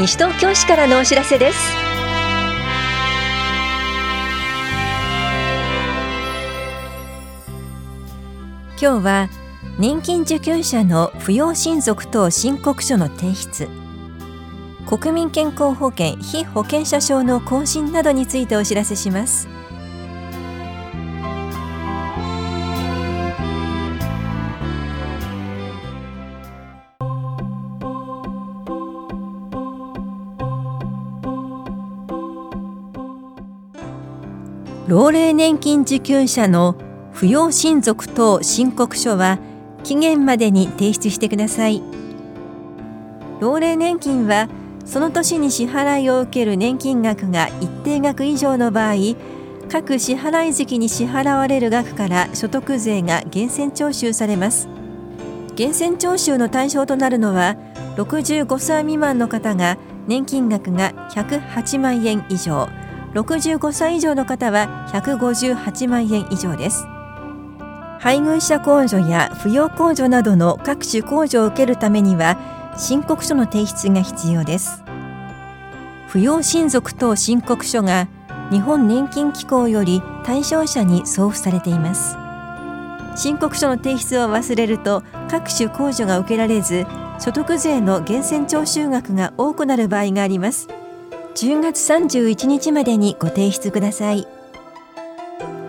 西東京市からのお知らせです。今日は年金受給者の扶養親族等申告書の提出。国民健康保険非保険者証の更新などについてお知らせします。老齢年金受給者の扶養親族等申告書は期限までに提出してください。老齢年金はその年に支払いを受ける年金額が一定額以上の場合各支払い時期に支払われる額から所得税が源泉徴収されます。源泉徴収の対象となるのは65歳未満の方が年金額が108万円以上。65歳以上の方は158万円以上です。配偶者控除や扶養控除などの各種控除を受けるためには申告書の提出が必要です。扶養親族等申告書が日本年金機構より対象者に送付されています。申告書の提出を忘れると各種控除が受けられず所得税の源泉徴収額が多くなる場合があります。10月31日までにご提出ください。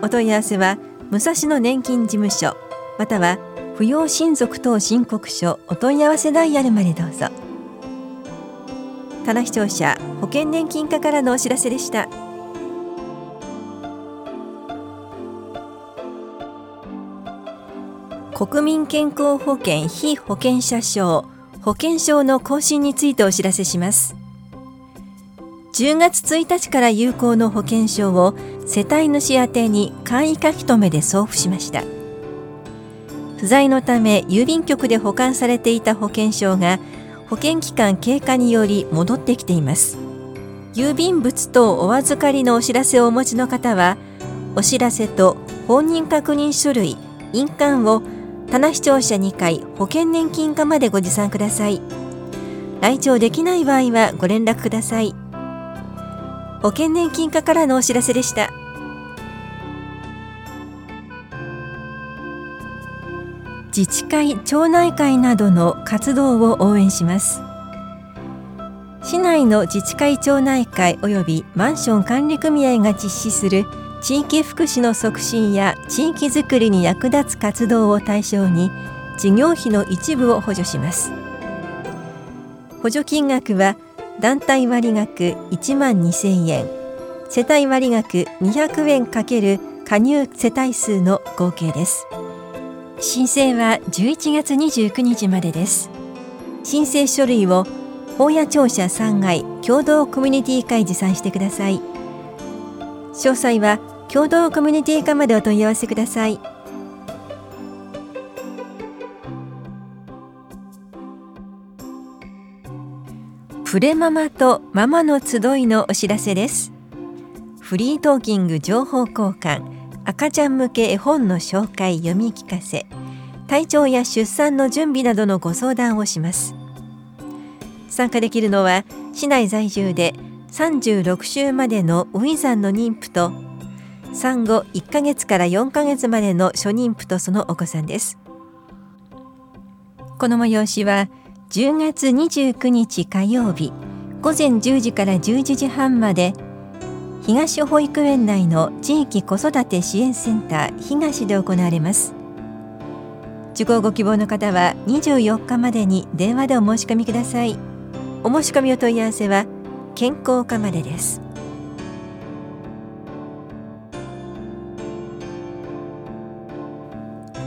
お問い合わせは武蔵野年金事務所または扶養親族等申告書お問い合わせダイヤルまでどうぞ。棚視聴者保険年金課からのお知らせでした。国民健康保険非保険者証保険証の更新についてお知らせします。10月1日から有効の保険証を世帯主宛に簡易書き留めで送付しました。不在のため郵便局で保管されていた保険証が保険期間経過により戻ってきています。郵便物等お預かりのお知らせをお持ちの方はお知らせと本人確認書類印鑑を棚視聴者2回保険年金課までご持参ください。来庁できない場合はご連絡ください。保険年金課からのお知らせでした。自治会町内会などの活動を応援します。市内の自治会町内会及びマンション管理組合が実施する地域福祉の促進や地域づくりに役立つ活動を対象に事業費の一部を補助します。補助金額は団体割額1万2000円。世帯割額200円かける加入世帯数の合計です。申請は11月29日までです。申請書類を法屋庁舎3階共同コミュニティ会持参してください。詳細は共同コミュニティ課までお問い合わせください。プレママとママの集いのお知らせです。フリートーキング情報交換赤ちゃん向け絵本の紹介読み聞かせ体調や出産の準備などのご相談をします。参加できるのは市内在住で36週までのウィザンの妊婦と産後1ヶ月から4ヶ月までの初妊婦とそのお子さんです。この催しは10月29日火曜日午前10時から11時半まで東保育園内の地域子育て支援センター東で行われます。受講ご希望の方は24日までに電話でお申し込みください。お申し込みお問い合わせは健康課までです。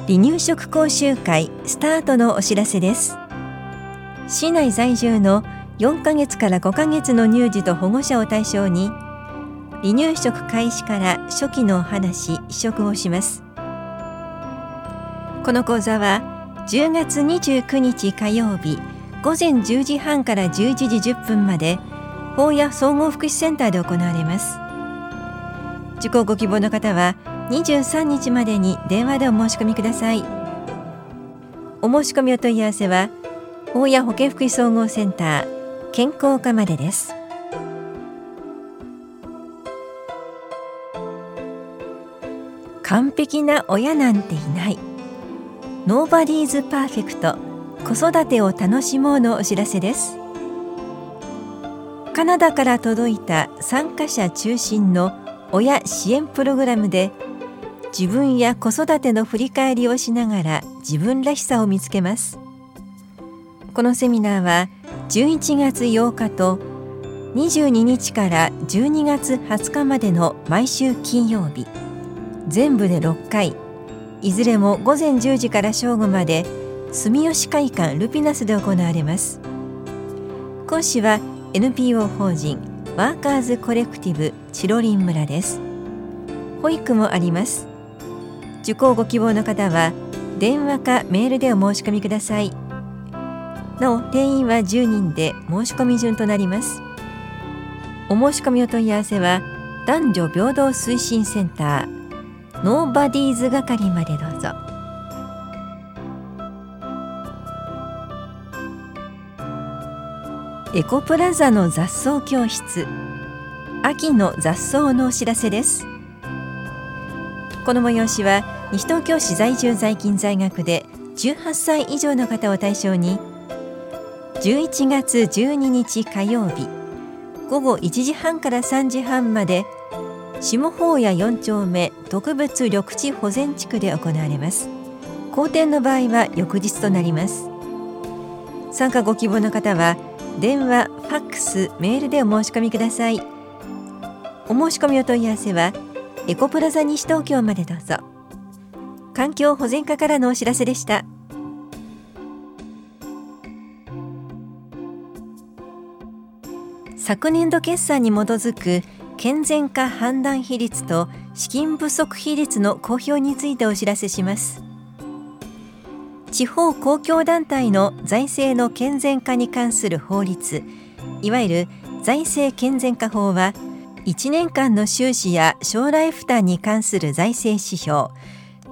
離乳食講習会スタートのお知らせです。市内在住の4ヶ月から5ヶ月の乳児と保護者を対象に離乳食開始から初期のお話試食をします。この講座は10月29日火曜日午前10時半から11時10分まで法や総合福祉センターで行われます。受講ご希望の方は23日までに電話でお申し込みください。お申し込みお問い合わせは大谷保健福祉総合センター健康課までです。完璧な親なんていない。 Nobody's Perfect。子育てを楽しもうのお知らせです。カナダから届いた参加者中心の親支援プログラムで自分や子育ての振り返りをしながら自分らしさを見つけます。このセミナーは11月8日と22日から12月20日までの毎週金曜日。全部で6回。いずれも午前10時から正午まで住吉会館ルピナスで行われます。講師は NPO 法人ワーカーズコレクティブチロリン村です。保育もあります。受講ご希望の方は電話かメールでお申し込みください。なお定員は10人で申し込み順となります。お申し込みお問い合わせは男女平等推進センターノーバディーズ係までどうぞ。エコプラザの雑草教室秋の雑草のお知らせです。この催しは西東京市在住在勤在学で18歳以上の方を対象に11月12日火曜日。午後1時半から3時半まで下法屋4丁目特別緑地保全地区で行われます。好天の場合は翌日となります。参加ご希望の方は電話、ファックス、メールでお申し込みください。お申し込みお問い合わせはエコプラザ西東京までどうぞ。環境保全課からのお知らせでした。昨年度決算に基づく健全化判断比率と資金不足比率の公表についてお知らせします。地方公共団体の財政の健全化に関する法律いわゆる財政健全化法は1年間の収支や将来負担に関する財政指標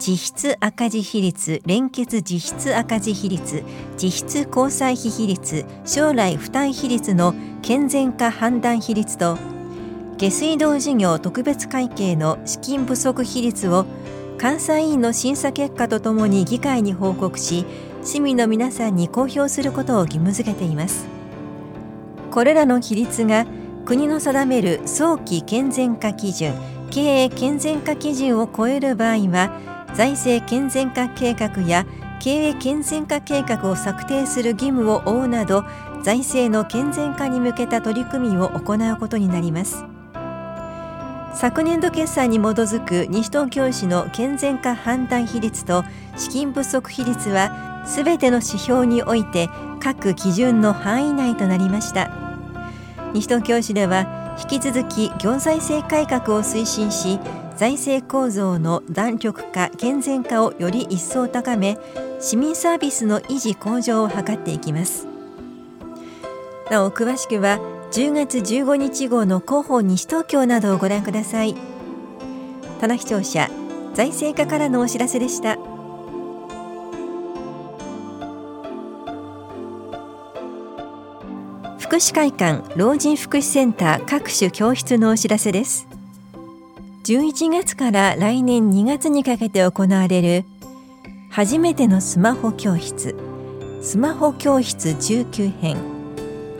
実質赤字比率連結実質赤字比率実質交際費比率将来負担比率の健全化判断比率と下水道事業特別会計の資金不足比率を監査委員の審査結果とともに議会に報告し市民の皆さんに公表することを義務付けています。これらの比率が国の定める早期健全化基準経営健全化基準を超える場合は財政健全化計画や経営健全化計画を策定する義務を負うなど財政の健全化に向けた取り組みを行うことになります。昨年度決算に基づく西東京市の健全化判断比率と資金不足比率はすべての指標において各基準の範囲内となりました西東京市では引き続き行財政改革を推進し財政構造の弾力化健全化をより一層高め市民サービスの維持向上を図っていきます。なお詳しくは10月15日号の広報西東京などをご覧ください。棚視聴者財政課からのお知らせでした。福祉会館老人福祉センター各種教室のお知らせです。11月から来年2月にかけて行われる初めてのスマホ教室スマホ教室19編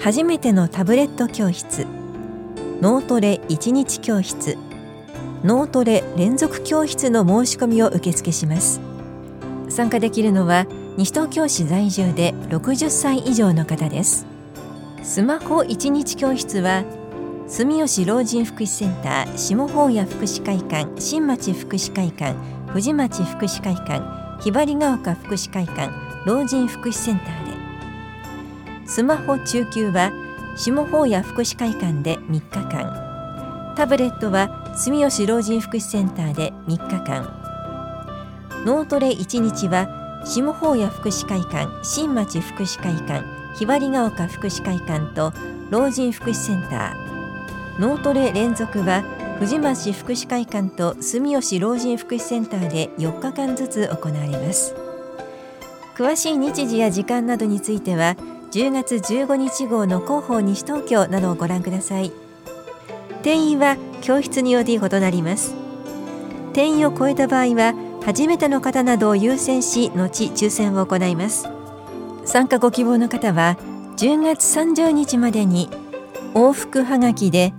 初めてのタブレット教室脳トレ1日教室脳トレ連続教室の申し込みを受付します。参加できるのは西東京市在住で60歳以上の方です。スマホ1日教室は住吉老人福祉センター下法屋福祉会館新町福祉会館藤町福祉会館ひばりが丘福祉会館老人福祉センターで。スマホ中級は下法屋福祉会館で3日間。タブレットは住吉老人福祉センターで3日間。脳トレ1日は下法屋福祉会館新町福祉会館ひばりが丘福祉会館と老人福祉センター。脳トレ連続は藤町福祉会館と住吉老人福祉センターで4日間ずつ行われます。詳しい日時や時間などについては10月15日号の広報西東京などをご覧ください。定員は教室により異なります。定員を超えた場合は初めての方などを優先し後抽選を行います。参加ご希望の方は10月30日までに往復はがきで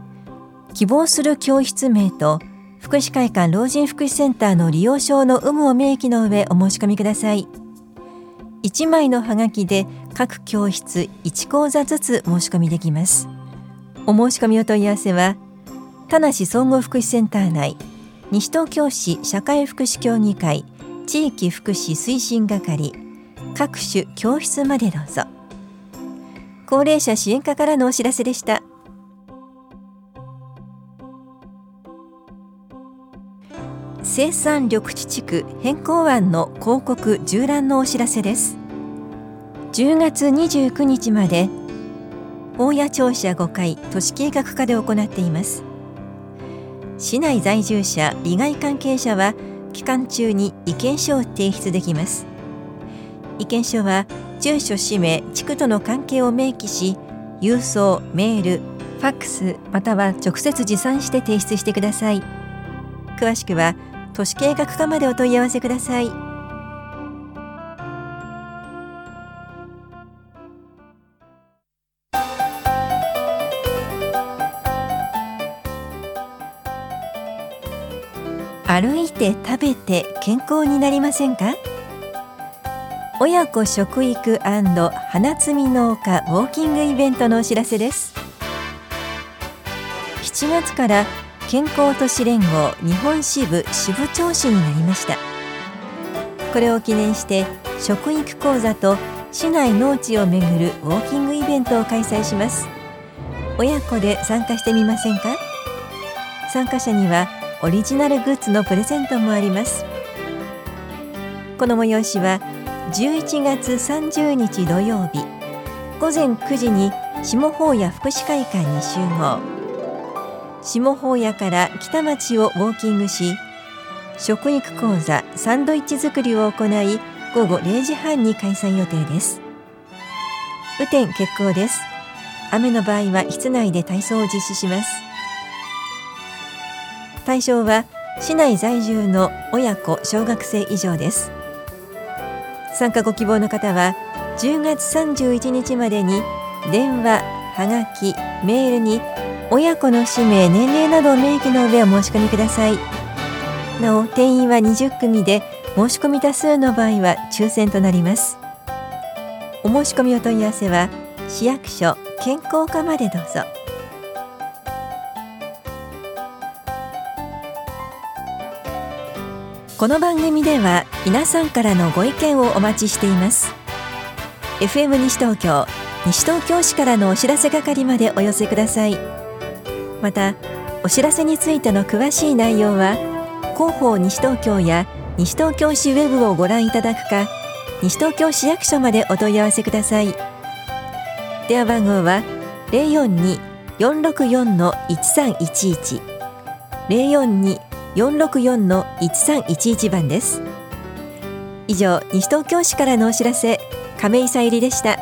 希望する教室名と福祉会館老人福祉センターの利用証の有無を明記の上お申し込みください。1枚のハガキで各教室1講座ずつ申し込みできます。お申し込みお問い合わせは田梨総合福祉センター内西東京市社会福祉協議会地域福祉推進係各種教室までどうぞ。高齢者支援課からのお知らせでした。生産緑地地区変更案の広告縦覧のお知らせです。10月29日まで大谷庁舎5階都市計画課で行っています。市内在住者利害関係者は期間中に意見書を提出できます。意見書は住所氏名地区との関係を明記し郵送メールファックスまたは直接持参して提出してください。詳しくは都市計画課までお問い合わせください。歩いて食べて健康になりませんか？親子食育花摘み農家ウォーキングイベントのお知らせです。7月から健康都市連合日本支部支部長市になりました。これを記念して食育講座と市内農地をめぐるウォーキングイベントを開催します。親子で参加してみませんか？参加者にはオリジナルグッズのプレゼントもあります。この催しは11月30日土曜日午前9時に下法屋福祉会館に集合。下法屋から北町をウォーキングし食育講座サンドイッチ作りを行い午後0時半に開催予定です。雨天決行です。雨の場合は室内で体操を実施します。対象は市内在住の親子小学生以上です。参加ご希望の方は10月31日までに電話、はがき、メールに親子の氏名、年齢などを明記の上お申し込みください。なお定員は20組で申し込み多数の場合は抽選となります。お申し込みお問い合わせは市役所健康課までどうぞ。この番組では皆さんからのご意見をお待ちしています。FM 西東京西東京市からのお知らせ係までお寄せください。またお知らせについての詳しい内容は広報西東京や西東京市ウェブをご覧いただくか西東京市役所までお問い合わせください。電話番号は042-464-1311 042-464-1311番です。以上西東京市からのお知らせ亀井さゆりでした。